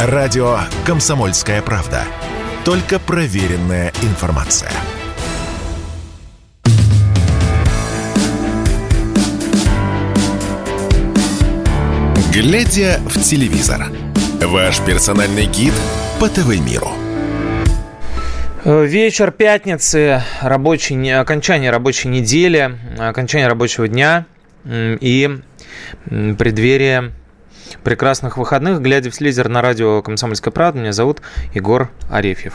Радио «Комсомольская правда». Только проверенная информация. Глядя в телевизор. Ваш персональный гид по ТВ-миру. Вечер пятницы, рабочий, окончание рабочей недели, окончание рабочего дня и преддверие прекрасных выходных. Глядя в телевизор на радио «Комсомольская правда», меня зовут Егор Арефьев.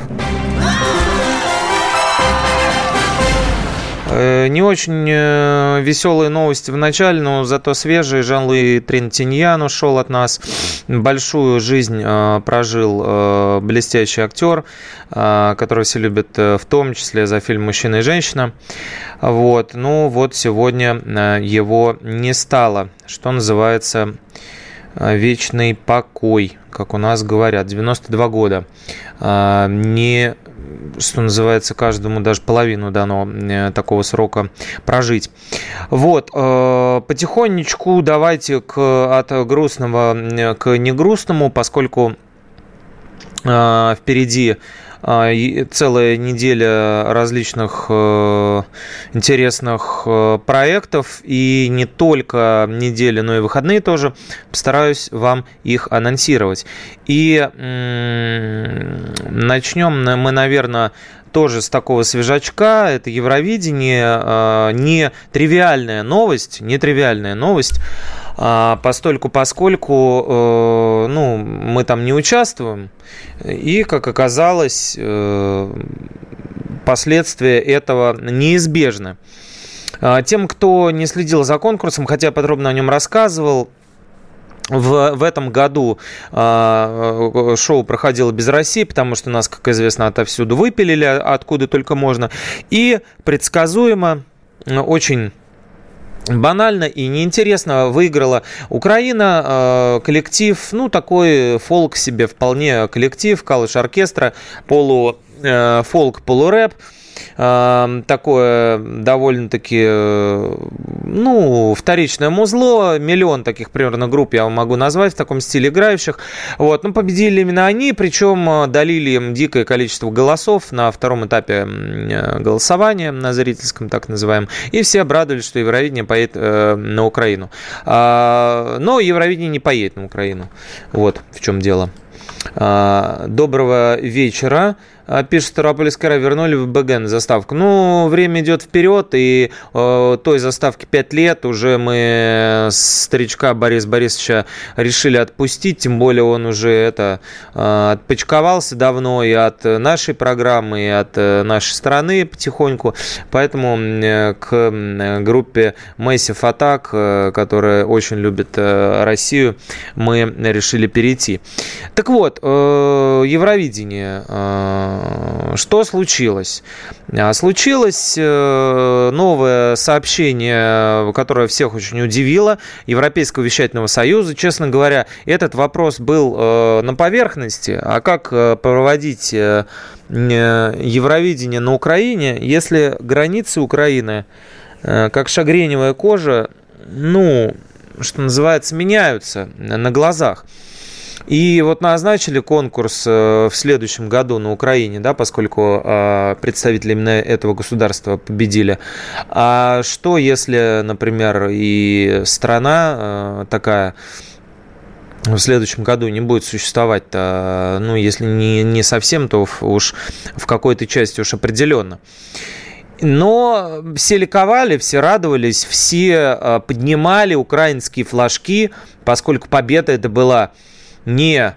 Э, не очень э, веселые новости в начале, но зато свежие. Жан-Луи Трентиньян ушел от нас. Большую жизнь э, прожил блестящий актер, которого все любят в том числе за фильм «Мужчина и женщина». Вот. Ну вот сегодня его не стало, что называется вечный покой, как у нас говорят, 92 года. Не что называется, каждому даже половину дано э, такого срока прожить. Вот, э, потихонечку давайте к, от грустного э, к негрустному, поскольку впереди а, целая неделя различных э, интересных э, проектов. И не только недели, но и выходные тоже. Постараюсь вам их анонсировать. И начнем мы, наверное, тоже с такого свежачка. Это Евровидение. А, не тривиальная новость, не тривиальная новость. А, постольку, поскольку э, ну, мы там не участвуем, и, как оказалось, э, последствия этого неизбежны. А, тем, кто не следил за конкурсом, хотя подробно о нем рассказывал, в, в этом году э, шоу проходило без России, потому что нас, как известно, отовсюду выпилили, откуда только можно. И предсказуемо, очень банально и неинтересно выиграла Украина, э, коллектив, ну, такой фолк себе вполне коллектив, калыш оркестра, полу э, фолк, полурэп такое довольно-таки, э, ну, вторичное музло. Миллион таких примерно групп я вам могу назвать в таком стиле играющих. Вот, ну, победили именно они, причем э, долили им дикое количество голосов на втором этапе э, голосования, на зрительском так называемом. И все обрадовались, что Евровидение поедет э, на Украину. А, но Евровидение не поедет на Украину. Вот в чем дело. А, доброго вечера. А, пишет Ставропольская вернули в БГ заставку. Ну, время идет вперед, и э, той заставки 5 лет уже мы старичка Бориса Борисовича решили отпустить, тем более он уже это э, отпочковался давно и от нашей программы, и от э, нашей страны потихоньку. Поэтому э, к группе Massive Attack, э, которая очень любит э, Россию, мы решили перейти. Так вот, э, Евровидение. Э, что случилось? А, случилось э, новое сообщение, которое всех очень удивило, Европейского вещательного союза. Честно говоря, этот вопрос был э, на поверхности. А как э, проводить Евровидение на Украине, если границы Украины, как шагреневая кожа, ну, что называется, меняются на глазах? И вот назначили конкурс э, в следующем году на Украине, да, поскольку э, представители именно этого государства победили. А что, если, например, и страна э, такая в следующем году не будет существовать, -то, ну, если не, не совсем, то уж в какой-то части уж определенно. Но все ликовали, все радовались, все поднимали украинские флажки, поскольку победа это была не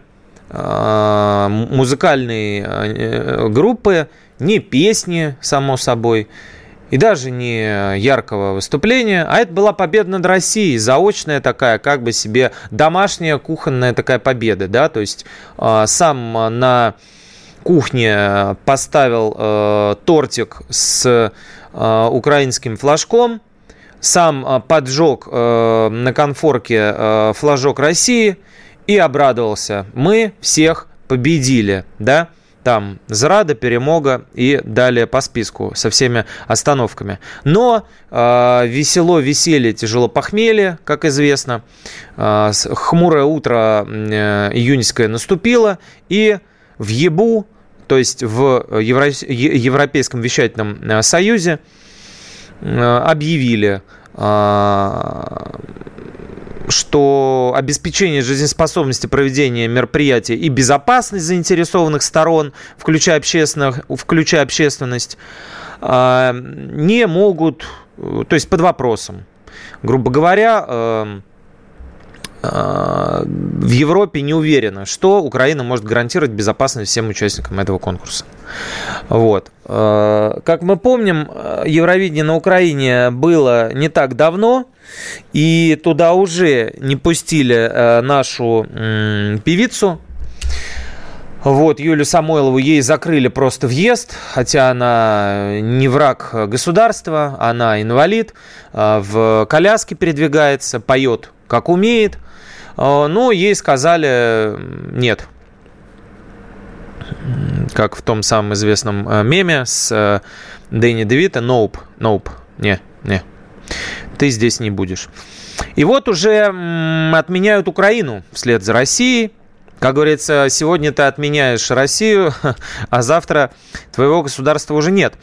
а, музыкальные а, группы, не песни, само собой, и даже не яркого выступления, а это была победа над Россией, заочная такая, как бы себе домашняя кухонная такая победа, да, то есть а, сам на кухне поставил тортик с украинским флажком, сам поджег на конфорке флажок России – и обрадовался. Мы всех победили, да? там Зрада, Перемога и далее по списку со всеми остановками. Но э, весело, веселье, тяжело похмелье, как известно. Э, хмурое утро э, июньское наступило, и в ЕБУ, то есть в Евро... Европейском вещательном э, союзе, э, объявили что обеспечение жизнеспособности проведения мероприятия и безопасность заинтересованных сторон, включая, общественных, включая общественность, а, не могут, то есть под вопросом. Грубо говоря, а, в Европе не уверена, что Украина может гарантировать безопасность всем участникам этого конкурса. Вот. Как мы помним, Евровидение на Украине было не так давно, и туда уже не пустили э, нашу певицу, вот, Юлю Самойлову ей закрыли просто въезд, хотя она не враг государства, она инвалид, э, в коляске передвигается, поет как умеет, э, но ей сказали нет. Как в том самом известном меме с Дэнни Девита, nope, nope, не, не, ты здесь не будешь. И вот уже отменяют Украину вслед за Россией. Как говорится, сегодня ты отменяешь Россию, а завтра твоего государства уже нет.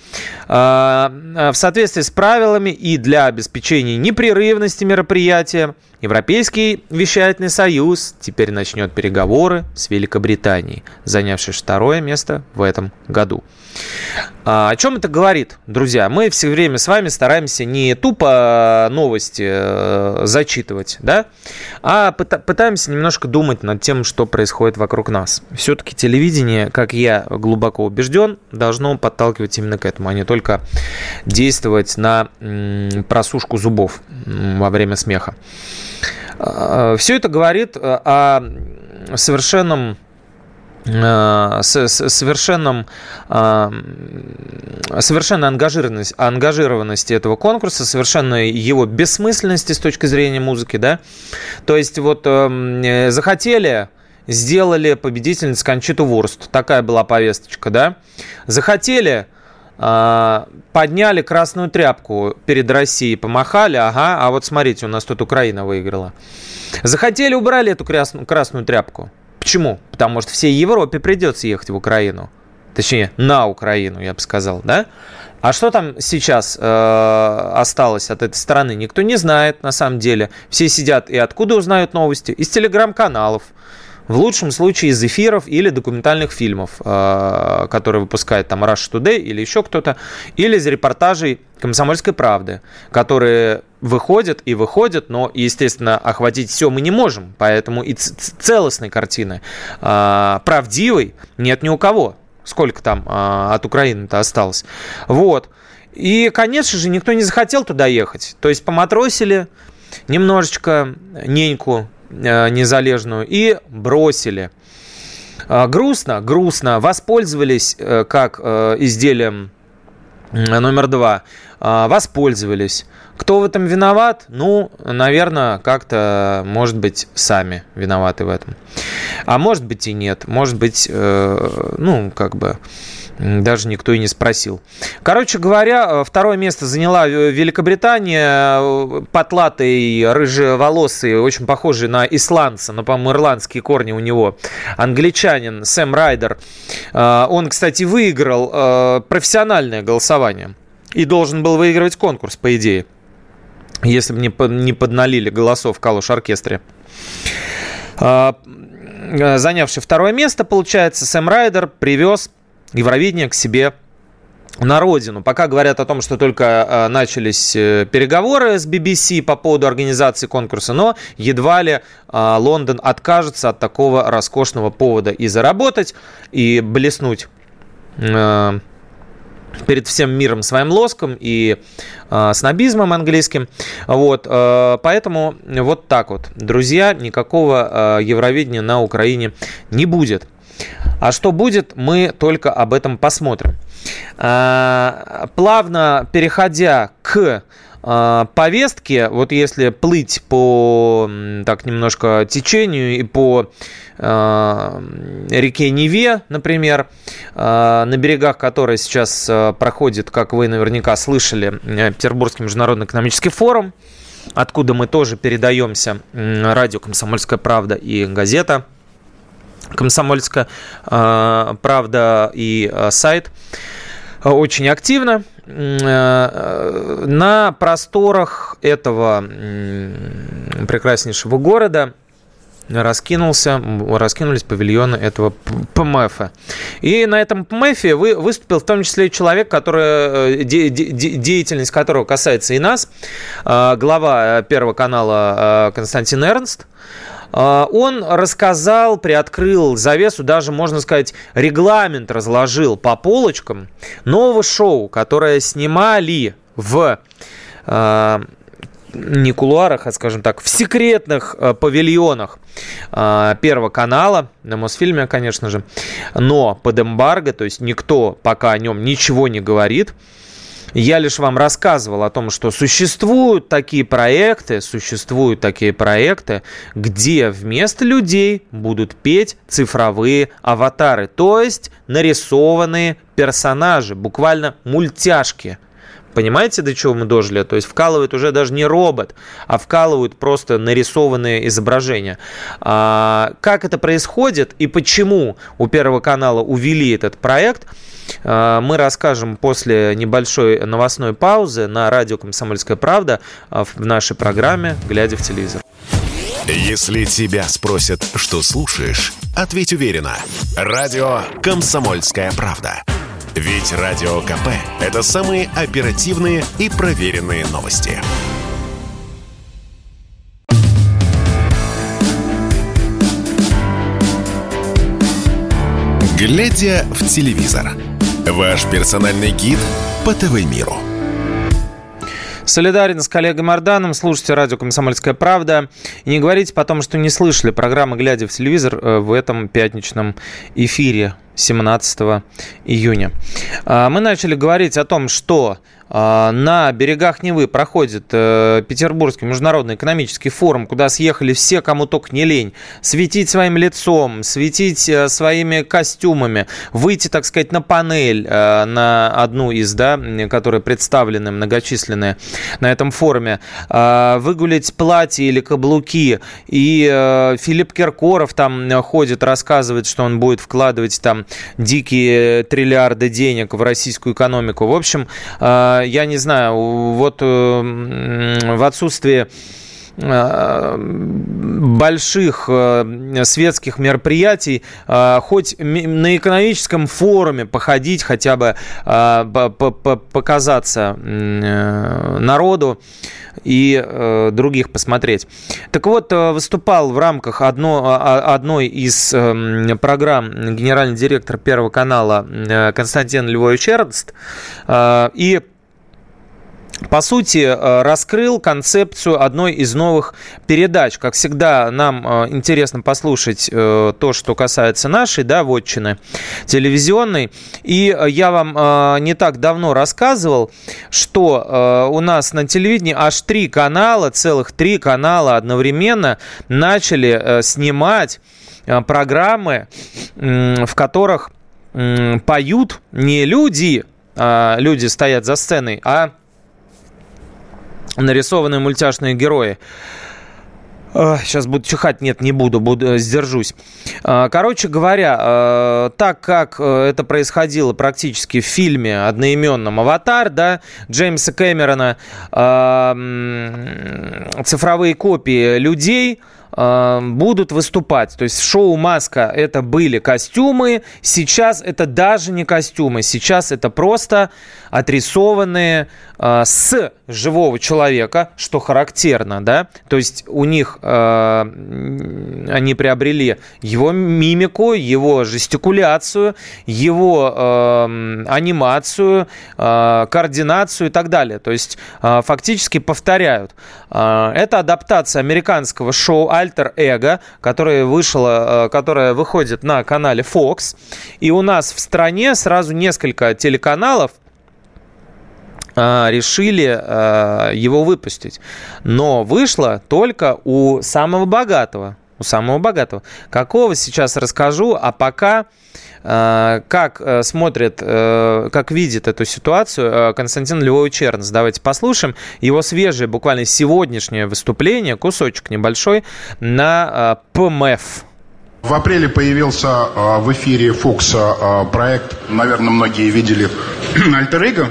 А, а, в соответствии с правилами и для обеспечения непрерывности мероприятия Европейский вещательный союз теперь начнет переговоры с Великобританией, занявшей второе место в этом году. А, о чем это говорит, друзья? Мы все время с вами стараемся не тупо новости э, зачитывать, да, а пытаемся немножко думать над тем, что происходит вокруг нас. Все-таки телевидение, как я глубоко убежден, должно подталкивать именно к этому, а не только действовать на просушку зубов во время смеха. А, Все это говорит о совершенном Э, с, совершенном, э, совершенной ангажированности, ангажированности этого конкурса, совершенной его бессмысленности с точки зрения музыки, да, то есть вот э, захотели сделали победительницу Кончиту Вурст. Такая была повесточка, да. Захотели, подняли красную тряпку перед Россией, помахали, ага, а вот смотрите, у нас тут Украина выиграла. Захотели, убрали эту красную, красную тряпку. Почему? Потому что всей Европе придется ехать в Украину. Точнее, на Украину, я бы сказал, да? А что там сейчас э, осталось от этой страны, никто не знает на самом деле. Все сидят и откуда узнают новости? Из телеграм-каналов. В лучшем случае из эфиров или документальных фильмов, э, которые выпускает там Rush Today или еще кто-то, или из репортажей «Комсомольской правды», которые выходят и выходят, но, естественно, охватить все мы не можем, поэтому и целостной картины, э, правдивой, нет ни у кого. Сколько там э, от Украины-то осталось. Вот. И, конечно же, никто не захотел туда ехать. То есть поматросили немножечко неньку, незалежную и бросили. А, грустно, грустно. Воспользовались э, как э, изделием номер два. Воспользовались. Кто в этом виноват? Ну, наверное, как-то, может быть, сами виноваты в этом. А может быть и нет. Может быть, ну, как бы даже никто и не спросил. Короче говоря, э, второе место заняла э, Великобритания. Э, потлатый, рыжеволосый, очень похожий на исландца, но, по-моему, ирландские корни у него. Англичанин Сэм Райдер. Он, кстати, выиграл профессиональное голосование. И должен был выигрывать конкурс, по идее. Если бы не подналили голосов в Калуш-оркестре занявший второе место, получается, Сэм Райдер привез Евровидение к себе на родину. Пока говорят о том, что только э, начались э, переговоры с BBC по поводу организации конкурса, но едва ли э, Лондон откажется от такого роскошного повода и заработать, и блеснуть перед всем миром своим лоском и снобизмом английским. Вот, поэтому вот так вот, друзья, никакого Евровидения на Украине не будет. А что будет, мы только об этом посмотрим. А, плавно переходя к э, повестки, вот если плыть по так немножко течению и по э, реке Неве, например, на берегах которой сейчас проходит, как вы наверняка слышали, э, Петербургский международный экономический форум, откуда мы тоже передаемся, радио «Комсомольская правда» и газета «Комсомольская э, правда» и э, сайт очень активно. Э, на просторах этого прекраснейшего города раскинулся, раскинулись павильоны этого ПМФ. И на этом ПМФ вы, выступил в том числе человек, который, э, де, де, деятельность которого касается и нас, э, глава Первого канала Константин Эрнст. Он рассказал, приоткрыл завесу, даже, можно сказать, регламент разложил по полочкам нового шоу, которое снимали в не кулуарах, а, скажем так, в секретных э, павильонах Первого канала, на Мосфильме, конечно же, но под эмбарго, то есть никто пока о нем ничего не говорит. Я лишь вам рассказывал о том, что существуют такие проекты, существуют такие проекты, где вместо людей будут петь цифровые аватары, то есть нарисованные персонажи, буквально мультяшки – Понимаете, до чего мы дожили? То есть вкалывают уже даже не робот, а вкалывают просто нарисованные изображения. А, как это происходит и почему у Первого канала увели этот проект, а, мы расскажем после небольшой новостной паузы на радио «Комсомольская правда» в нашей программе «Глядя в телевизор». Если тебя спросят, что слушаешь, ответь уверенно. Радио «Комсомольская правда». Ведь Радио КП – это самые оперативные и проверенные новости. Глядя в телевизор. Ваш персональный гид по ТВ-миру. Солидарен с коллегой Марданом. Слушайте радио «Комсомольская правда». И не говорите потом, что не слышали программы «Глядя в телевизор» э, в этом пятничном эфире 17 июня. А, мы начали говорить о том, что на берегах Невы проходит э, Петербургский международный экономический форум, куда съехали все, кому только не лень, светить своим лицом, светить э, своими костюмами, выйти, так сказать, на панель, э, на одну из, да, которые представлены многочисленные на этом форуме, выгулить платье или каблуки. И Филипп Киркоров там ходит, рассказывает, что он будет вкладывать там дикие триллиарды денег в российскую экономику. В общем, я не знаю, вот э, в отсутствии э, больших э, светских мероприятий, хоть на экономическом форуме походить, хотя бы показаться народу и других посмотреть. Так вот, выступал в рамках одно, одной из программ генеральный директор Первого канала Константин Львович Эрнст и по сути, э, раскрыл концепцию одной из новых передач. Как всегда, нам э, интересно послушать э, то, что касается нашей, да, вотчины телевизионной. И я вам не так давно рассказывал, что у нас на телевидении аж три канала, целых три канала одновременно начали снимать программы, в которых поют не люди, а люди стоят за сценой, а нарисованные мультяшные герои. Сейчас буду чихать, нет, не буду, буду, э, сдержусь. А, короче говоря, э, так как э, это происходило практически в фильме одноименном «Аватар», да, Джеймса Кэмерона, цифровые копии людей – будут выступать. То есть шоу «Маска» это были костюмы, сейчас это даже не костюмы, сейчас это просто отрисованные э, с живого человека, что характерно, да, то есть у них э, они приобрели его мимику, его жестикуляцию, его э, анимацию, э, координацию и так далее, то есть э, фактически повторяют. Э, это адаптация американского шоу Alter Ego, которое вышло, э, которое выходит на канале Fox. И у нас в стране сразу несколько телеканалов решили его выпустить. Но вышло только у самого богатого. У самого богатого. Какого сейчас расскажу, а пока как смотрит, как видит эту ситуацию Константин Львович Чернс. Давайте послушаем его свежее, буквально сегодняшнее выступление, кусочек небольшой, на ПМФ. В апреле появился в эфире Fox проект, наверное, многие видели, Альтер Эго.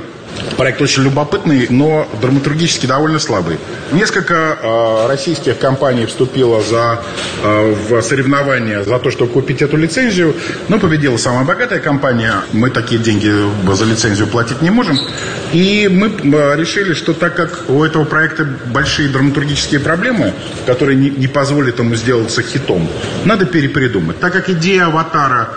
Проект очень любопытный, но драматургически довольно слабый. Несколько э, российских компаний вступило за, э, в соревнования за то, чтобы купить эту лицензию, но победила самая богатая компания. Мы такие деньги за лицензию платить не можем. И мы решили, что так как у этого проекта большие драматургические проблемы, которые не, не позволят ему сделаться хитом, надо перепридумать. Так как идея «Аватара»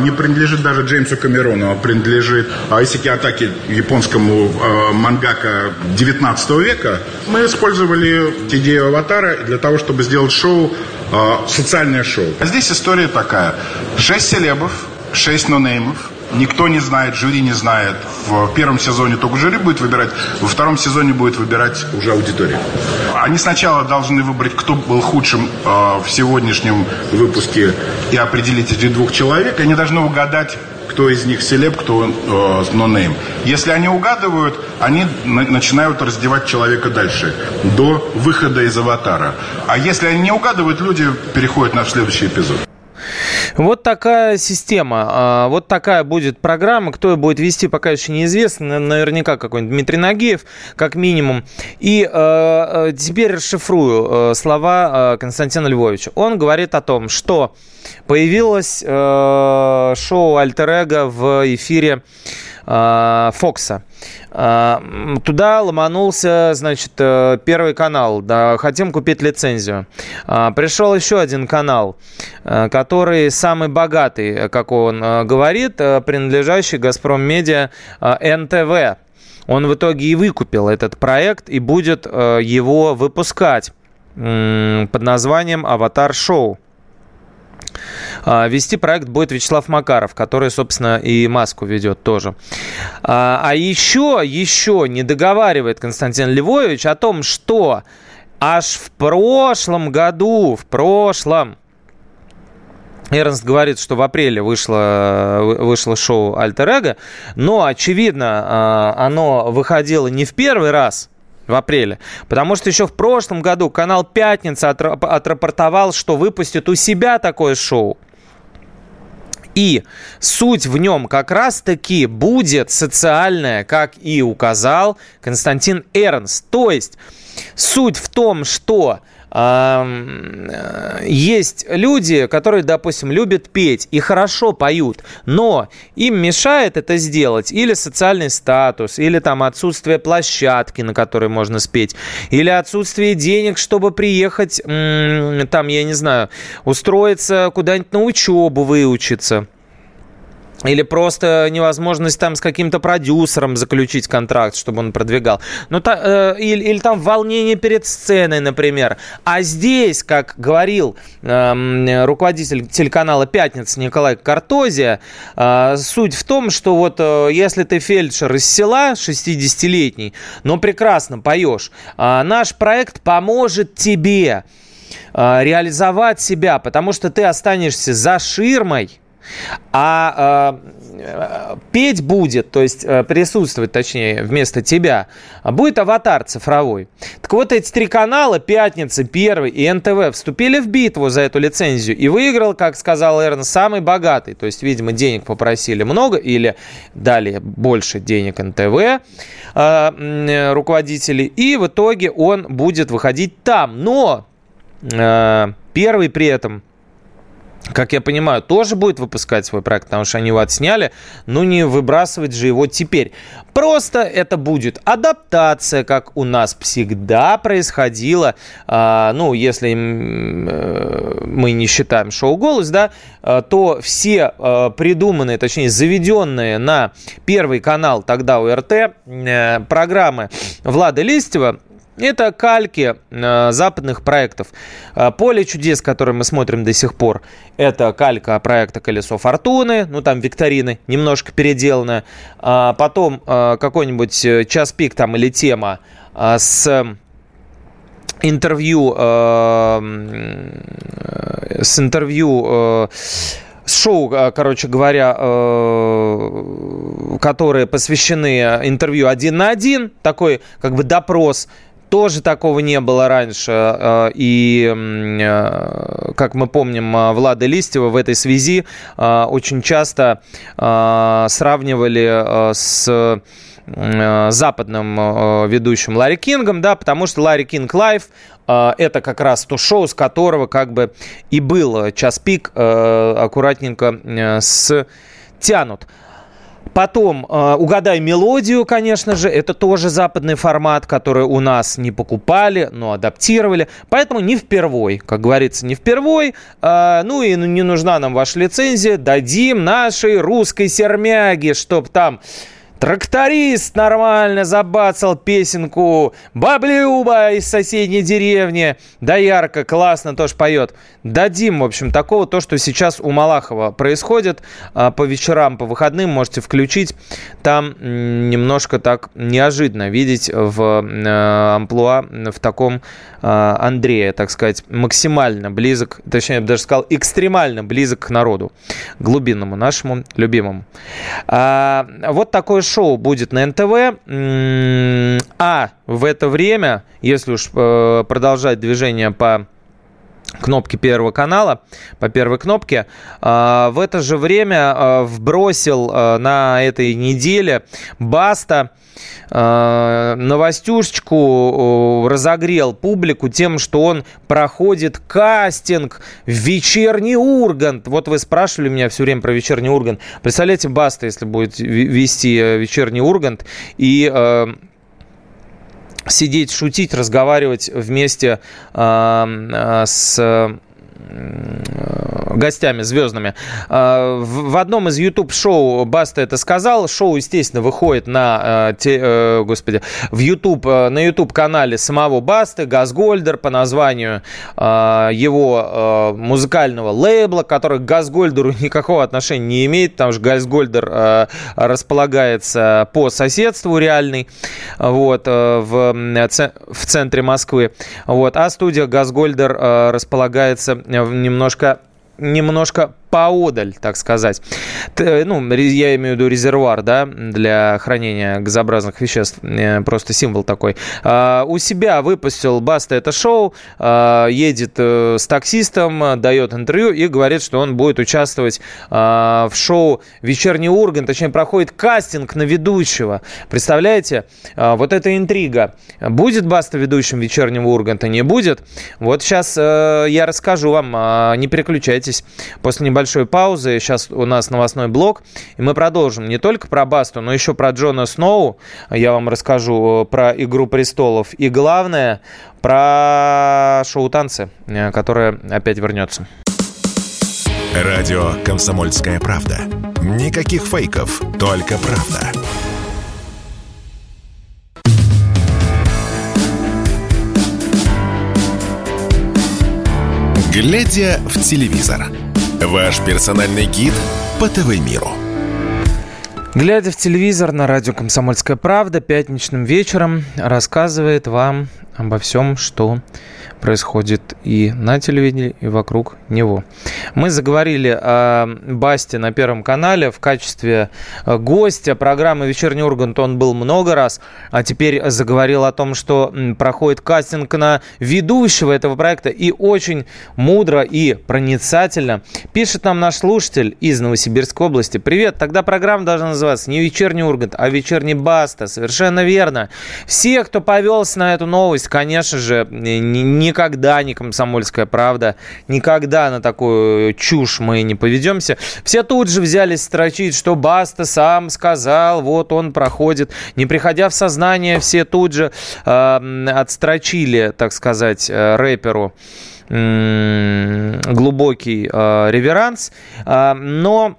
не принадлежит даже Джеймсу Камерону, а принадлежит Айсики Атаки, японскому э, мангака 19 века. Мы использовали идею аватара для того, чтобы сделать шоу, э, социальное шоу. А здесь история такая. Шесть селебов, шесть нонеймов, Никто не знает, жюри не знает. В первом сезоне только жюри будет выбирать, во втором сезоне будет выбирать уже аудитория. Они сначала должны выбрать, кто был худшим э, в сегодняшнем выпуске и определить этих двух человек. Они должны угадать, кто из них селеб, кто э, нонейм. Если они угадывают, они на- начинают раздевать человека дальше, до выхода из аватара. А если они не угадывают, люди переходят на следующий эпизод. Вот такая система, а, вот такая будет программа. Кто ее будет вести, пока еще неизвестно. Наверняка какой-нибудь Дмитрий Нагиев, как минимум. И э, теперь расшифрую э, слова Константина Львовича. Он говорит о том, что появилось э, шоу «Альтер Эго» в эфире Фокса. Туда ломанулся, значит, Первый канал. Да, хотим купить лицензию. Пришел еще один канал, который самый богатый, как он говорит, принадлежащий «Газпром Медиа» НТВ. Он в итоге и выкупил этот проект и будет его выпускать под названием «Аватар Шоу». А, вести проект будет Вячеслав Макаров, который, собственно, и маску ведет тоже. А, а еще, еще не договаривает Константин Львович о том, что аж в прошлом году, в прошлом, Эрнст говорит, что в апреле вышло, вышло шоу «Альтер Эго», но, очевидно, а, оно выходило не в первый раз – в апреле. Потому что еще в прошлом году канал «Пятница» отрапортовал, что выпустит у себя такое шоу. И суть в нем как раз-таки будет социальная, как и указал Константин Эрнст. То есть суть в том, что есть люди, которые, допустим, любят петь и хорошо поют, но им мешает это сделать или социальный статус, или там отсутствие площадки, на которой можно спеть, или отсутствие денег, чтобы приехать, там, я не знаю, устроиться куда-нибудь на учебу, выучиться или просто невозможность там с каким-то продюсером заключить контракт, чтобы он продвигал. Ну, та, э, или, или там волнение перед сценой, например. А здесь, как говорил э, руководитель телеканала «Пятница» Николай Картозия, э, суть в том, что вот э, если ты фельдшер из села, 60-летний, но прекрасно поешь, э, наш проект поможет тебе э, реализовать себя, потому что ты останешься за ширмой, а э, петь будет, то есть э, присутствовать, точнее, вместо тебя, будет аватар цифровой. Так вот, эти три канала, Пятница, Первый и НТВ, вступили в битву за эту лицензию. И выиграл, как сказал Эрн, самый богатый. То есть, видимо, денег попросили много или дали больше денег НТВ э, руководители. И в итоге он будет выходить там. Но э, Первый при этом как я понимаю, тоже будет выпускать свой проект, потому что они его отсняли, но не выбрасывать же его теперь. Просто это будет адаптация, как у нас всегда происходило, а, ну, если э, мы не считаем шоу «Голос», да, а, то все а, придуманные, точнее, заведенные на Первый канал тогда УРТ э, программы Влада Листьева Это кальки э, западных проектов. Э, Поле чудес, который мы смотрим до сих пор, это калька проекта «Колесо фортуны», ну там викторины, немножко переделанная. А потом э, какой-нибудь э, час пик там или тема э, с интервью э, с интервью э, шоу, э, короче говоря, э, которые посвящены интервью один на один, такой как бы допрос тоже такого не было раньше. Э, и, э, как мы помним, э, Влада Листьева в этой связи очень часто сравнивали с западным ведущим Ларри Кингом, да, потому что Larry King Live это как раз то шоу, с которого как бы и был час пик аккуратненько стянут. Потом э, угадай мелодию, конечно же, это тоже западный формат, который у нас не покупали, но адаптировали. Поэтому не впервой, как говорится, не впервой. Э, ну и не нужна нам ваша лицензия. Дадим нашей русской сермяге, чтоб там Тракторист нормально забацал песенку Баблюба из соседней деревни. Да ярко, классно тоже поет. Дадим, в общем, такого, то, что сейчас у Малахова происходит а, по вечерам, по выходным, можете включить. Там немножко так неожиданно видеть в э, амплуа в таком а, Андрея, так сказать, максимально близок, точнее, я бы даже сказал, экстремально близок к народу, глубинному нашему, любимому. А, вот такое шоу будет на НТВ. А в это время, если уж э, продолжать движение по кнопки Первого канала, по первой кнопке. А, в это же время а, вбросил а, на этой неделе Баста новостюшечку, разогрел публику тем, что он проходит кастинг в вечерний Ургант. Вот вы спрашивали меня все время про вечерний Ургант. Представляете, Баста, если будет вести э, вечерний Ургант, и сидеть, шутить, разговаривать вместе э, с гостями звездными. А, в одном из YouTube-шоу Баста это сказал. Шоу, естественно, выходит на, э, те, э, господи, в YouTube, э, на YouTube-канале самого Басты, Газгольдер, по названию его музыкального лейбла, который к Газгольдеру никакого отношения не имеет, потому что Газгольдер располагается по соседству реальный, вот, в, в центре Москвы. Вот, а студия Газгольдер располагается немножко немножко поодаль, так сказать. Ну, я имею в виду резервуар, да, для хранения газообразных веществ. Э, просто символ такой. А, у себя выпустил Баста это шоу, а, едет э, с таксистом, дает интервью и говорит, что он будет участвовать а, в шоу «Вечерний Ургант», точнее, проходит кастинг на ведущего. Представляете? Вот эта интрига. Будет Баста ведущим «Вечернего Урганта», не будет? Вот сейчас э, я расскажу вам, не переключайтесь. После небольшого небольшой паузы. Сейчас у нас новостной блок. И мы продолжим не только про Басту, но еще про Джона Сноу. Я вам расскажу э, про «Игру престолов». И главное, про шоу «Танцы», э, которое опять вернется. Радио «Комсомольская правда». Никаких фейков, только правда. Глядя в телевизор. Ваш персональный гид по ТВ-миру. Глядя в телевизор на радио «Комсомольская правда» пятничным вечером рассказывает вам обо всем, что происходит и на телевидении, и вокруг него. Мы заговорили о Басте на Первом канале в качестве э, гостя программы «Вечерний Ургант». Он был много раз, а теперь заговорил о том, что проходит кастинг на ведущего этого проекта. И очень мудро и проницательно пишет нам наш слушатель из Новосибирской области. Привет, тогда программа должна называться не «Вечерний Ургант», а «Вечерний Баста». Совершенно верно. Все, кто повелся на эту новость, конечно же, никогда не комсомольская правда, никогда на такую чушь мы не поведемся. Все тут же взялись строчить, что Баста сам сказал, вот он проходит. Не приходя в сознание, все тут же э, отстрочили, так сказать, э, рэперу глубокий э, реверанс. Э, но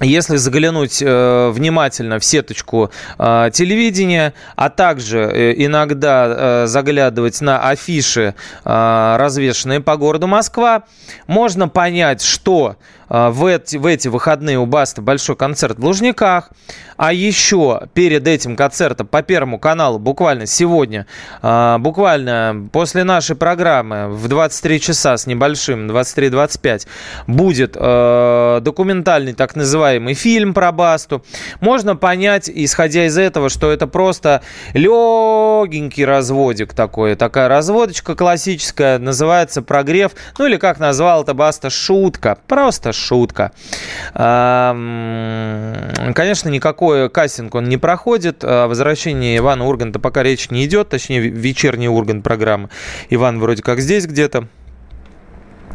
если заглянуть э, внимательно в сеточку э, телевидения, а также э, иногда э, заглядывать на афиши, э, развешенные по городу Москва, можно понять, что в, эти, в эти выходные у Баста большой концерт в Лужниках. А еще перед этим концертом по Первому каналу буквально сегодня, а, буквально после нашей программы в 23 часа с небольшим, 23.25, будет а, документальный так называемый фильм про Басту. Можно понять, исходя из этого, что это просто легенький разводик такой, такая разводочка классическая, называется прогрев, ну или как назвал это Баста, шутка, просто шутка. Конечно, никакой кастинг он не проходит. О возвращении Ивана Урганта пока речь не идет, точнее вечерний Ургант программы. Иван вроде как здесь где-то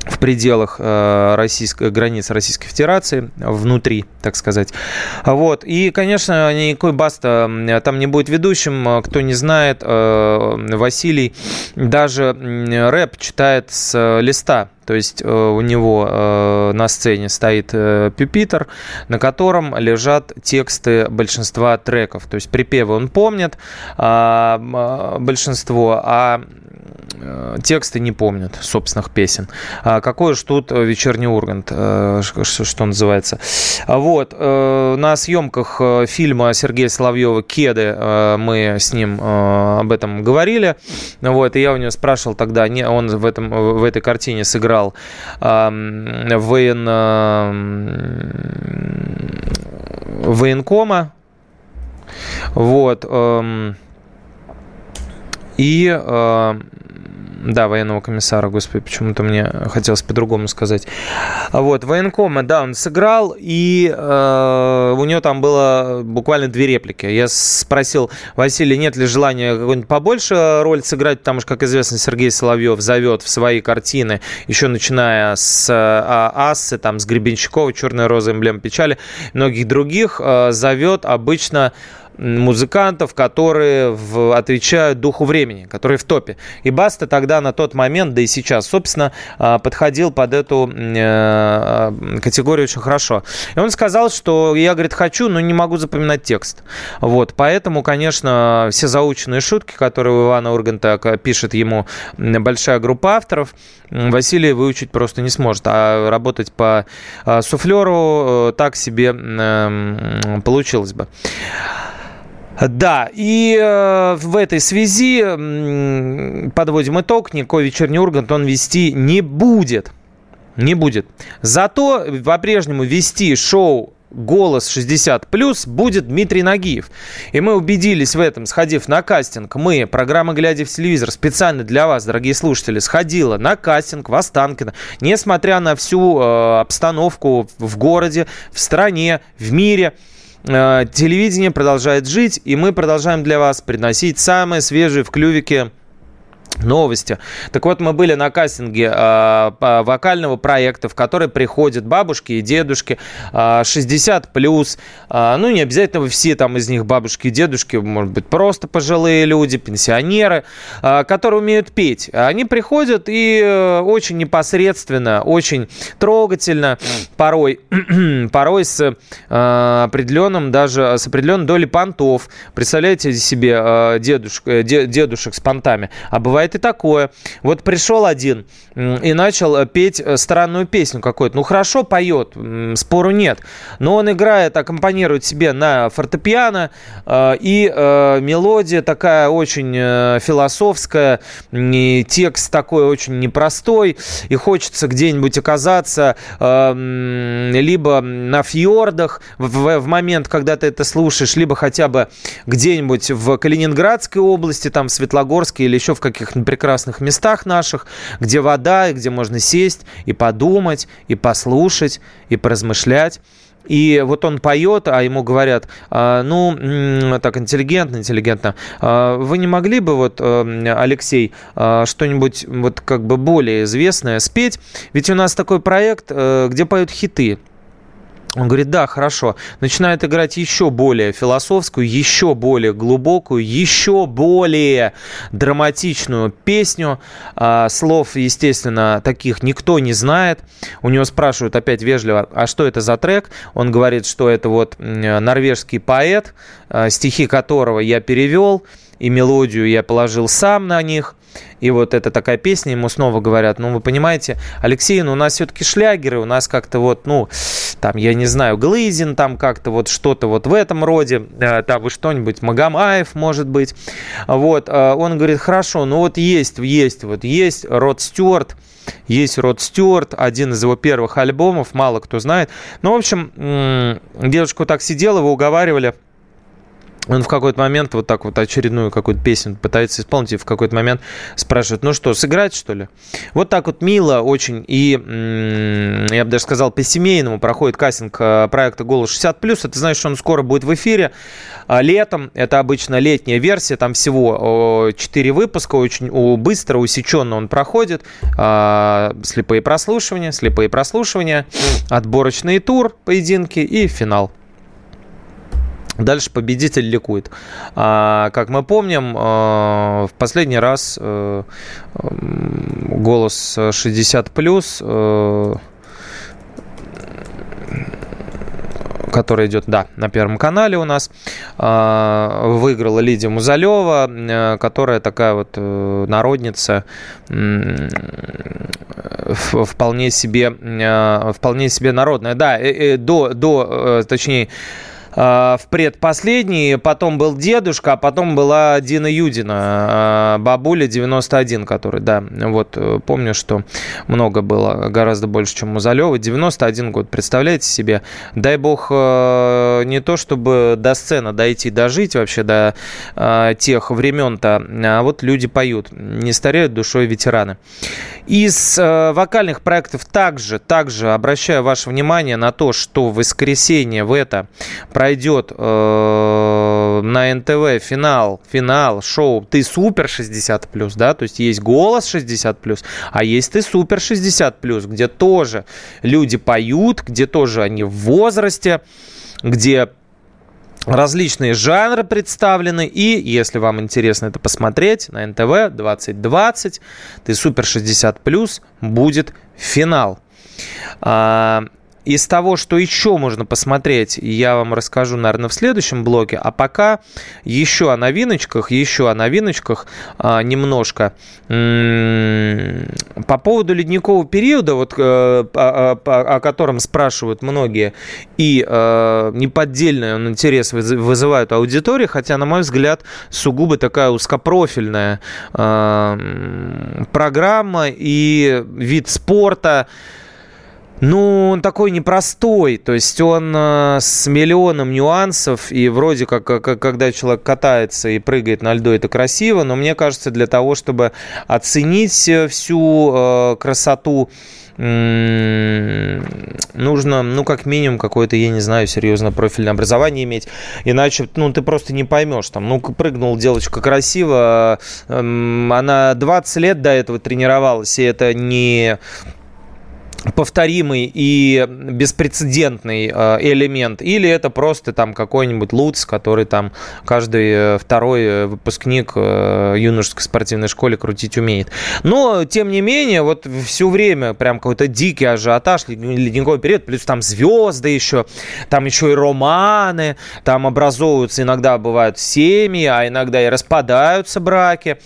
в пределах э, российской, границ Российской Федерации, внутри, так сказать. Вот. И, конечно, никакой Баста там не будет ведущим. Кто не знает, э, Василий даже рэп читает с листа. То есть э, у него на сцене стоит пюпитер, на котором лежат тексты большинства треков. То есть припевы он помнит а, большинство, а Э, тексты не помнят собственных песен. А какой же тут э, вечерний Ургант, э, что называется. Вот. На съемках фильма Сергея Соловьева «Кеды» мы с ним об этом говорили. Вот. И я у него спрашивал тогда, он в, этом, в этой картине сыграл воен, военкома. Вот. И да, военного комиссара, господи, почему-то мне хотелось по-другому сказать. Вот, военкома, да, он сыграл, и э, у него там было буквально две реплики. Я спросил Василия, нет ли желания какую-нибудь побольше роль сыграть, потому что, как известно, Сергей Соловьев зовет в свои картины, еще начиная с э, Ассы, там, с Гребенщикова, «Черная роза», эмблем печали, многих других, э, зовет обычно музыкантов, которые в, отвечают духу времени, которые в топе. И Баста тогда на тот момент, да и сейчас, собственно, а, подходил под эту э, категорию очень хорошо. И он сказал, что я, говорит, хочу, но не могу запоминать текст. Вот, поэтому, конечно, все заученные шутки, которые у Ивана Урганта пишет ему большая группа авторов, Василий выучить просто не сможет. А работать по а, суфлеру э, так себе получилось бы. Да, и э, в этой связи э, подводим итог. Никакой вечерний Ургант он вести не будет. Не будет. Зато по-прежнему вести шоу «Голос 60 плюс» будет Дмитрий Нагиев. И мы убедились в этом, сходив на кастинг. Мы, программа «Глядя в телевизор», специально для вас, дорогие слушатели, сходила на кастинг в Останкино. Несмотря на всю э, обстановку в городе, в стране, в мире – телевидение продолжает жить, и мы продолжаем для вас приносить самые свежие в клювике новости. Так вот, мы были на кастинге э, вокального проекта, в который приходят бабушки и дедушки э, 60 плюс. Э, ну, не обязательно все там из них бабушки и дедушки, может быть, просто пожилые люди, пенсионеры, э, которые умеют петь. Они приходят и э, очень непосредственно, очень трогательно, порой, порой с э, определенным, даже с определенной долей понтов. Представляете себе э, дедушек, э, дедушек с понтами. А бывает бывает и такое. Вот пришел один и начал э, петь э, странную песню какую-то. Ну, хорошо поет, спору нет. Но он играет, аккомпанирует себе на фортепиано, э, и мелодия такая очень философская, и текст такой очень непростой, и хочется где-нибудь оказаться либо на фьордах в, момент, когда ты это слушаешь, либо хотя бы где-нибудь в Калининградской области, там в Светлогорске или еще в каких прекрасных местах наших, где вода, и где можно сесть и подумать, и послушать, и поразмышлять. И вот он поет, а ему говорят, «А, ну, так интеллигентно, интеллигентно, а вы не могли бы, вот, э, Алексей, а, что-нибудь вот как бы более известное спеть? Ведь у нас такой проект, э, где поют хиты. Он говорит, да, хорошо. Начинает играть еще более философскую, еще более глубокую, еще более драматичную песню. А, слов, естественно, таких никто не знает. У него спрашивают опять вежливо, а что это за трек? Он говорит, что это вот норвежский поэт, а, стихи которого я перевел, и мелодию я положил сам на них. И вот это такая песня, ему снова говорят, ну, вы понимаете, Алексей, ну, у нас все-таки шлягеры, у нас как-то вот, ну, там, я не знаю, Глызин, там как-то вот что-то вот в этом роде, э, там, вы что-нибудь, Магомаев, может быть. Вот, э, он говорит, хорошо, ну, вот есть, есть, вот есть Род Стюарт, есть Род Стюарт, один из его первых альбомов, мало кто знает. Ну, в общем, девушка вот так сидела, его уговаривали, он в какой-то момент вот так вот очередную какую-то песню пытается исполнить и в какой-то момент спрашивает, ну что, сыграть что ли? Вот так вот мило очень и, я бы даже сказал, по-семейному проходит кастинг э, проекта «Голос 60+.» Это значит, что он скоро будет в эфире а летом. Это обычно летняя версия, там всего 4 выпуска, очень быстро, усеченно он проходит. А, слепые прослушивания, слепые прослушивания, отборочный тур, поединки и финал. Дальше победитель ликует. А, как мы помним, а, в последний раз а, голос 60 плюс, а, который идет, да, на Первом канале у нас, а, выиграла Лидия Музалева, а, которая такая вот э, народница, вполне себе, вполне себе народная. Да, э, э, до, до точнее, Э, в предпоследний, потом был дедушка, а потом была Дина Юдина, э, бабуля 91, который, да, вот э, помню, что много было, гораздо больше, чем Музалева. 91 год, представляете себе? Дай бог не то, чтобы до сцены дойти, дожить вообще до тех времен-то, а вот люди поют, не стареют душой ветераны. Из вокальных проектов также, также обращаю ваше внимание на то, что в воскресенье в это пройдет э, на НТВ финал, финал шоу «Ты супер 60+,» да, то есть есть «Голос 60+,» а есть «Ты супер 60+,» где тоже люди поют, где тоже они в возрасте, где различные жанры представлены. И если вам интересно это посмотреть, на НТВ 2020, ты супер 60 плюс, будет финал. Из того, что еще можно посмотреть, я вам расскажу, наверное, в следующем блоке. А пока еще о новиночках, еще о новиночках а, немножко. По поводу ледникового периода, вот, а, а, о котором спрашивают многие, и а, неподдельный он интерес вызывает аудитории, хотя, на мой взгляд, сугубо такая узкопрофильная а, программа и вид спорта. Ну, он такой непростой, то есть он э, с миллионом нюансов, и вроде как, как, когда человек катается и прыгает на льду, это красиво, но мне кажется, для того, чтобы оценить э, всю э, красоту, нужно, ну, как минимум, какое-то, я не знаю, серьезное профильное образование иметь. Иначе, ну, ты просто не поймешь. Там, ну, прыгнула девочка красиво, она 20 лет до этого тренировалась, и это не повторимый и беспрецедентный э, элемент, или это просто там какой-нибудь луц, который там каждый э, второй э, выпускник юношеской спортивной школы крутить умеет. Но, тем не менее, вот все время прям какой-то дикий ажиотаж, ледниковый период, плюс там звезды еще, там еще и романы, там образовываются иногда бывают семьи, а иногда и распадаются браки.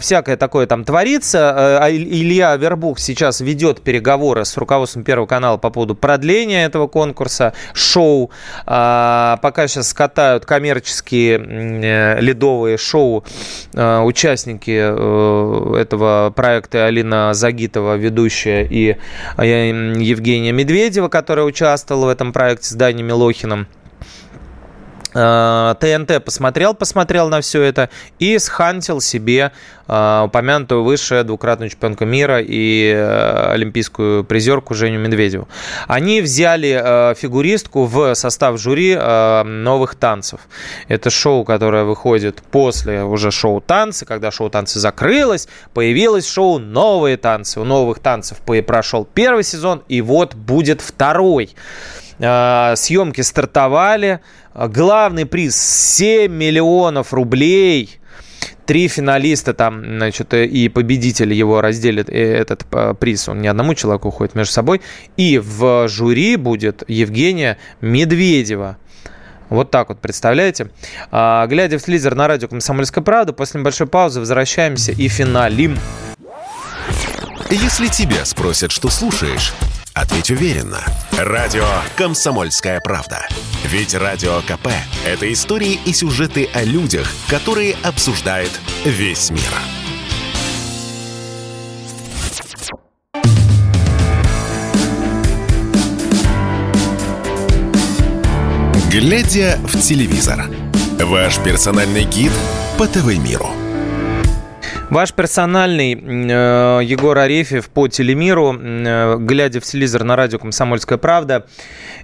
Всякое такое там творится. А Илья Вербух сейчас ведет переговоры разговоры с руководством Первого канала по поводу продления этого конкурса, шоу. А, пока сейчас катают коммерческие э, ледовые шоу э, участники э, этого проекта Алина Загитова, ведущая, и Евгения Медведева, которая участвовала в этом проекте с Даней Милохиным. ТНТ посмотрел, посмотрел на все это и схантил себе э, упомянутую выше двукратную чемпионку мира и э, олимпийскую призерку Женю Медведеву. Они взяли э, фигуристку в состав жюри э, новых танцев. Это шоу, которое выходит после уже шоу танцы, когда шоу танцы закрылось, появилось шоу новые танцы. У новых танцев прошел первый сезон, и вот будет второй. Съемки стартовали. Главный приз 7 миллионов рублей. Три финалиста там, значит, и победитель его разделит этот приз. Он не одному человеку уходит между собой. И в жюри будет Евгения Медведева. Вот так вот, представляете? А, глядя в телевизор на радио «Комсомольская правда», после небольшой паузы возвращаемся и финалим. Если тебя спросят, что слушаешь, ответь уверенно. Радио «Комсомольская правда». Ведь Радио КП – это истории и сюжеты о людях, которые обсуждает весь мир. Глядя в телевизор. Ваш персональный гид по ТВ-миру. Ваш персональный э, Егор Арефьев по телемиру, э, глядя в телевизор на радио «Комсомольская правда»,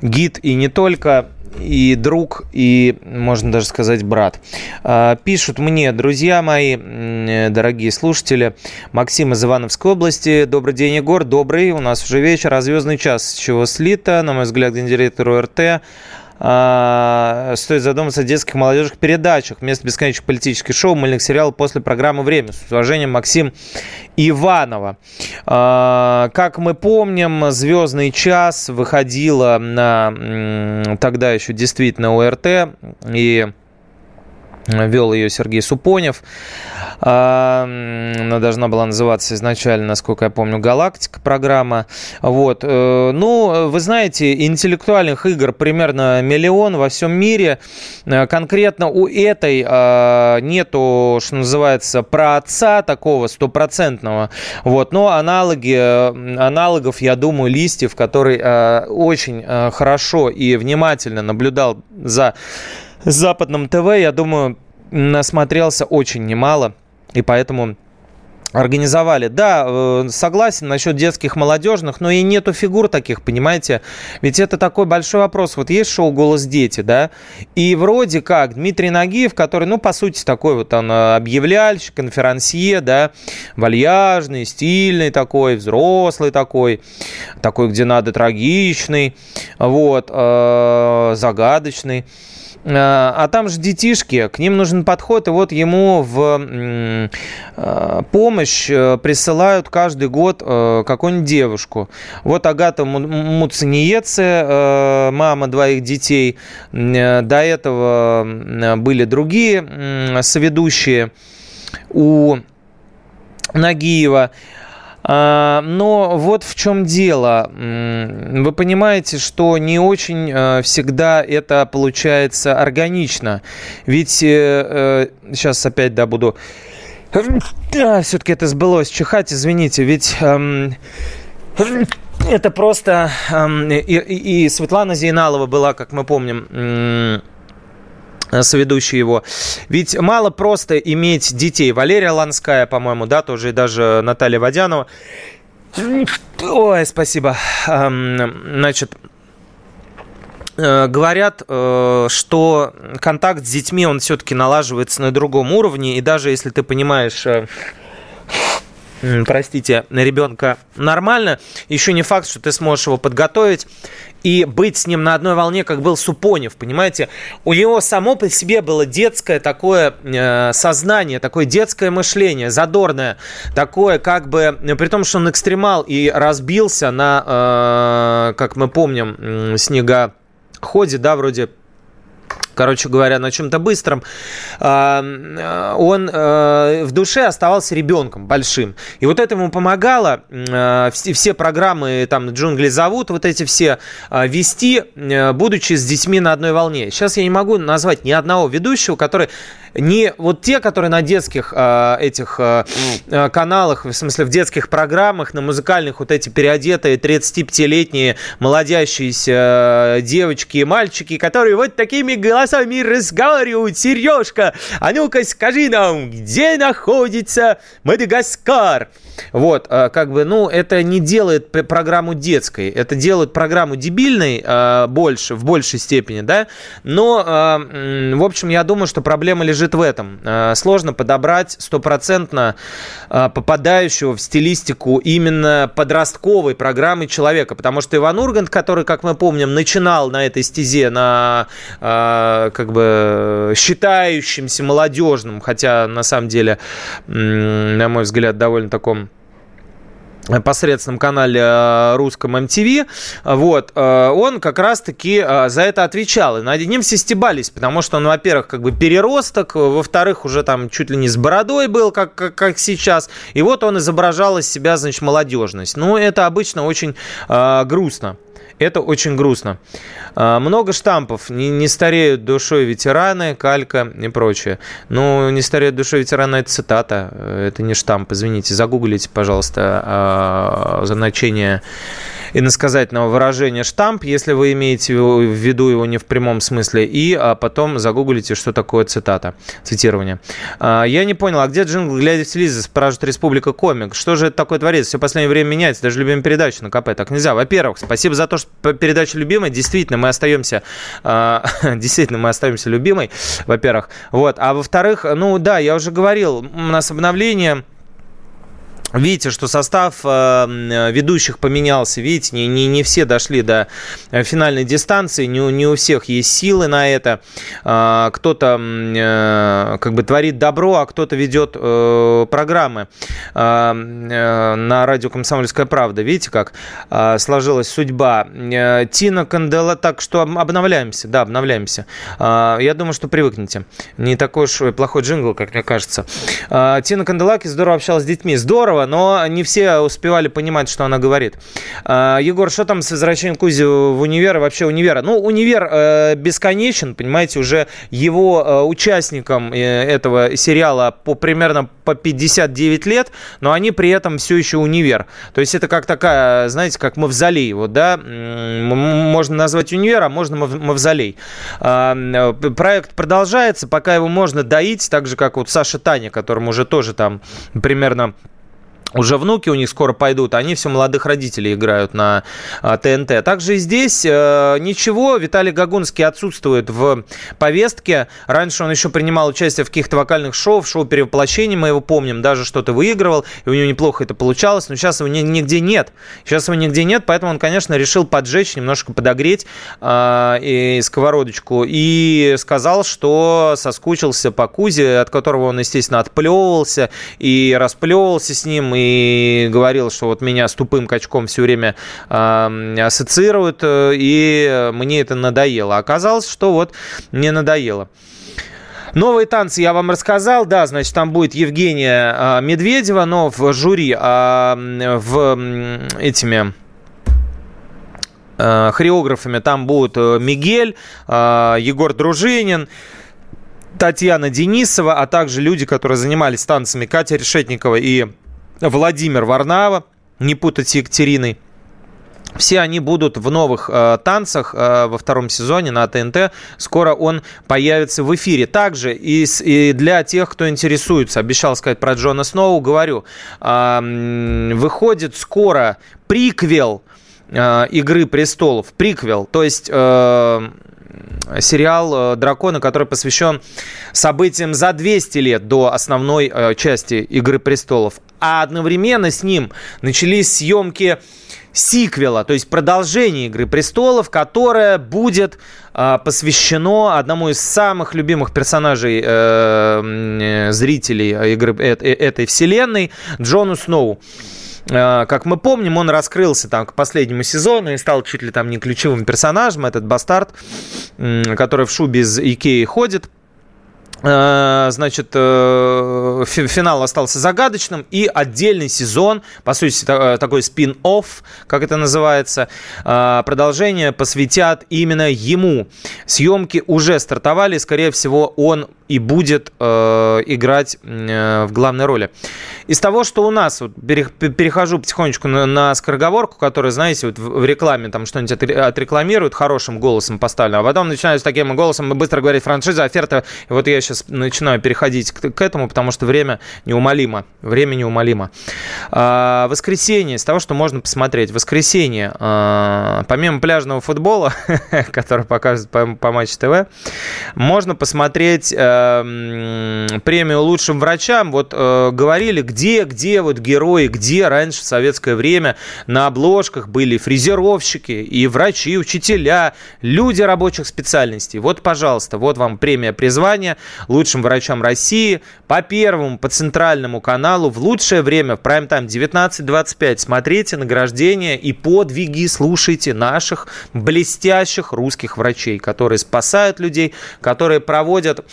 гид и не только, и друг, и, можно даже сказать, брат. Э, пишут мне, друзья мои, э, дорогие слушатели, Максим из Ивановской области. Добрый день, Егор. Добрый. У нас уже вечер, а звездный час, с чего слито, на мой взгляд, гендиректору РТ а, стоит задуматься о детских молодежных передачах вместо бесконечных политических шоу, мыльных сериалов после программы «Время». С уважением, Максим Иванова. А, как мы помним, «Звездный час» выходила на тогда еще действительно ОРТ, и вел ее Сергей Супонев. А, она должна была называться изначально, насколько я помню, «Галактика» программа. Вот. Э, ну, вы знаете, интеллектуальных игр примерно миллион во всем мире. Э, конкретно у этой а, нету, что называется, про отца такого стопроцентного. Вот. Но аналоги, аналогов, я думаю, Листьев, который э, очень хорошо и внимательно наблюдал за западном ТВ, я думаю, насмотрелся очень немало. И поэтому организовали. Да, э, согласен насчет детских, молодежных, но и нету фигур таких, понимаете? Ведь это такой большой вопрос. Вот есть шоу «Голос дети», да? И вроде как Дмитрий Нагиев, который, ну, по сути, такой вот он э, объявляльщик, конферансье, да, вальяжный, стильный такой, взрослый такой, такой, где надо, трагичный, вот, э, загадочный. А, а там же детишки, к ним нужен подход, и вот ему в а, помощь э, присылают каждый год э, какую-нибудь девушку. Вот Агата Муцениеце, э, мама двоих детей, до этого были другие соведущие у Нагиева. А, но вот в чем дело. Вы понимаете, что не очень э, всегда это получается органично. Ведь сейчас э, э, опять, да, буду... Все-таки это сбылось чихать, извините. Ведь эм, это просто... Эм, и, и Светлана Зейналова была, как мы помним, соведущий его. Ведь мало просто иметь детей. Валерия Ланская, по-моему, да, тоже и даже Наталья Водянова. Ой, спасибо. Значит, э, говорят, э, что контакт с детьми, он все-таки налаживается на другом уровне, и даже если ты понимаешь э, простите, ребенка нормально, еще не факт, что ты сможешь его подготовить и быть с ним на одной волне, как был Супонев, понимаете? У него само по себе было детское такое э, сознание, такое детское мышление, задорное, такое как бы, при том, что он экстремал и разбился на, э, как мы помним, снегоходе, да, вроде короче говоря, на чем-то быстром, а, он э, в душе оставался ребенком большим. И вот это ему помогало э, все программы, там, «Джунгли зовут», вот эти все э, вести, будучи с детьми на одной волне. Сейчас я не могу назвать ни одного ведущего, который не вот те, которые на детских э, этих э, каналах, в смысле в детских программах, на музыкальных вот эти переодетые 35-летние молодящиеся э, девочки и мальчики, которые вот такими голосами разговаривают. Сережка, а ну-ка скажи нам, где находится Мадагаскар? Вот, э, как бы, ну, это не делает программу детской, это делает программу дебильной э, больше, в большей степени, да, но, э, в общем, я думаю, что проблема лежит в этом. Сложно подобрать стопроцентно попадающего в стилистику именно подростковой программы человека, потому что Иван Ургант, который, как мы помним, начинал на этой стезе, на, как бы, считающимся молодежным, хотя, на самом деле, на мой взгляд, довольно таком посредственном канале э, русском MTV, вот, э, он как раз-таки э, за это отвечал. И над ним все стебались, потому что он, во-первых, как бы переросток, во-вторых, уже там чуть ли не с бородой был, как, как, как сейчас, и вот он изображал из себя, значит, молодежность. Ну, это обычно очень э, грустно. Это очень грустно. А, много штампов. Не, не стареют душой ветераны, калька и прочее. Ну, не стареют душой ветераны – это цитата. Это не штамп. Извините, загуглите, пожалуйста, а, значение иносказательного выражения штамп, если вы имеете в виду его не в прямом смысле, и а потом загуглите, что такое цитата, цитирование. А, я не понял, а где джингл «Глядя в телевизор» спрашивает Республика Комик? Что же это такое творится? Все последнее время меняется, даже любимая передача на КП. Так нельзя. Во-первых, спасибо за то, что передача любимая. Действительно, мы остаемся, а, действительно, мы остаемся любимой, во-первых. Вот. А во-вторых, ну да, я уже говорил, у нас обновление Видите, что состав э, ведущих поменялся. Видите, не, не, не все дошли до э, финальной дистанции, не, не у всех есть силы на это. Э, кто-то э, как бы творит добро, а кто-то ведет программы э, на радио «Комсомольская правда». Видите, как э, сложилась судьба. Тина Кандела, так что обновляемся, да, обновляемся. Я думаю, что привыкнете. Не такой уж плохой джингл, как мне кажется. Тина Канделаки здорово общалась с детьми. Здорово! Здорово, но не все успевали понимать, что она говорит. А, Егор, что там с возвращением Кузи в универ и вообще универа? Ну, универ э, бесконечен, понимаете, уже его э, участникам э, этого сериала по примерно по 59 лет, но они при этом все еще универ. То есть это как такая, знаете, как мавзолей, вот, да, можно назвать универ, а можно мавзолей. А, проект продолжается, пока его можно доить, так же, как вот Саша Таня, которому уже тоже там примерно уже внуки у них скоро пойдут, они все молодых родителей играют на а, ТНТ. Также и здесь э, ничего, Виталий Гагунский отсутствует в повестке. Раньше он еще принимал участие в каких-то вокальных шоу, в шоу перевоплощения, мы его помним, даже что-то выигрывал, и у него неплохо это получалось, но сейчас его нигде нет. Сейчас его нигде нет, поэтому он, конечно, решил поджечь, немножко подогреть э, и сковородочку, и сказал, что соскучился по Кузе, от которого он, естественно, отплевывался и расплевывался с ним, и говорил, что вот меня с тупым качком все время ассоциируют, э, и мне это надоело. Оказалось, что вот не надоело. Новые танцы я вам рассказал, да, значит, там будет Евгения э, Медведева, но в жюри, э, в этими э, хореографами там будут э, Мигель, э, Егор Дружинин, Татьяна Денисова, а также люди, которые занимались танцами, Катя Решетникова и Владимир Варнава, не путать с Екатериной. Все они будут в новых э, танцах э, во втором сезоне на ТНТ. Скоро он появится в эфире. Также и, с, и для тех, кто интересуется, обещал сказать про Джона Сноу, говорю, э, выходит скоро приквел э, Игры престолов. Приквел, то есть... Э, сериал э, «Драконы», который посвящен событиям за 200 лет до основной э, части «Игры престолов». А одновременно с ним начались съемки сиквела, то есть продолжение «Игры престолов», которое будет э, посвящено одному из самых любимых персонажей зрителей игры, этой вселенной, Джону Сноу. Э, как мы помним, он раскрылся там к последнему сезону и стал чуть ли там не ключевым персонажем, этот бастард, который в шубе из Икеи ходит. Э, значит, э, финал остался загадочным, и отдельный сезон, по сути, такой спин-офф, как это называется, продолжение посвятят именно ему. Съемки уже стартовали, скорее всего, он и будет э, играть э, в главной роли. Из того, что у нас, вот, перехожу потихонечку на, на скороговорку, которая, знаете, вот в, рекламе там что-нибудь отрекламируют, хорошим голосом поставлено, а потом начинают с таким голосом быстро говорить франшиза, оферта. И вот я сейчас начинаю переходить к, к этому, потому что время неумолимо. Время неумолимо. А, воскресенье, из того, что можно посмотреть. Воскресенье, а, помимо пляжного футбола, который покажет по, по Матч ТВ, можно посмотреть а, премию лучшим врачам. Вот а, говорили, где, где вот герои, где раньше в советское время на обложках были фрезеровщики и врачи, и учителя, люди рабочих специальностей. Вот, пожалуйста, вот вам премия призвания лучшим врачам России по первому, по центральному каналу в лучшее время, в прайм-тайм 19.25. Смотрите награждение и подвиги слушайте наших блестящих русских врачей, которые спасают людей, которые проводят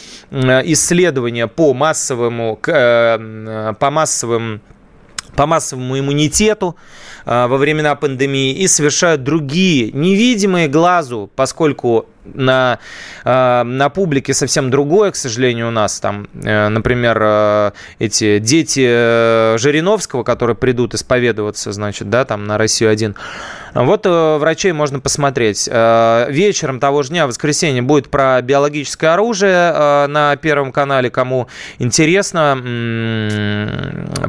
исследования по массовому, э, по массовым по массовому иммунитету э, во времена пандемии и совершают другие невидимые глазу, поскольку на, э, на публике совсем другое, к сожалению, у нас. Там, э, например, э, эти дети Жириновского, которые придут исповедоваться, значит, да, там на Россию-1. Вот врачей можно посмотреть. Вечером того же дня, в воскресенье, будет про биологическое оружие на Первом канале. Кому интересно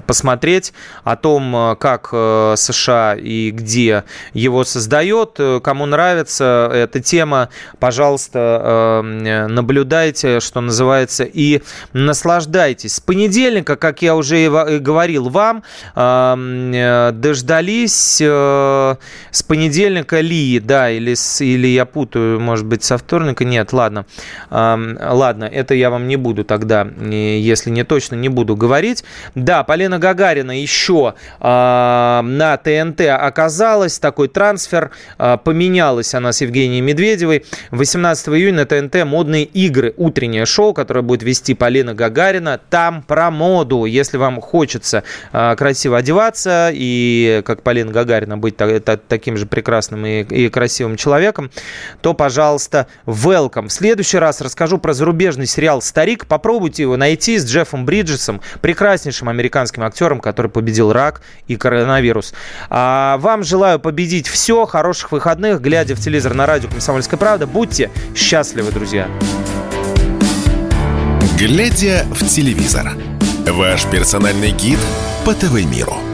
посмотреть о том, как США и где его создает. Кому нравится эта тема, пожалуйста, эм, наблюдайте, что называется, и наслаждайтесь. С понедельника, как я уже и говорил вам, эм, э, дождались э, с понедельника ли, да, или, с, или я путаю, может быть, со вторника, нет, ладно, эм, ладно, это я вам не буду тогда, если не точно, не буду говорить. Да, Полина Гагарина еще на ТНТ оказалась, такой трансфер, э, поменялась она с Евгенией Медведевой, 18 июня на ТНТ «Модные игры». Утреннее шоу, которое будет вести Полина Гагарина. Там про моду. Если вам хочется э, красиво одеваться и, как Полина Гагарина, быть та, та, таким же прекрасным и, и красивым человеком, то, пожалуйста, welcome. В следующий раз расскажу про зарубежный сериал «Старик». Попробуйте его найти с Джеффом Бриджесом, прекраснейшим американским актером, который победил рак и коронавирус. А вам желаю победить все. Хороших выходных. Глядя в телевизор на радио «Комсомольская правда», Будьте счастливы, друзья! Глядя в телевизор. Ваш персональный гид по ТВ-миру.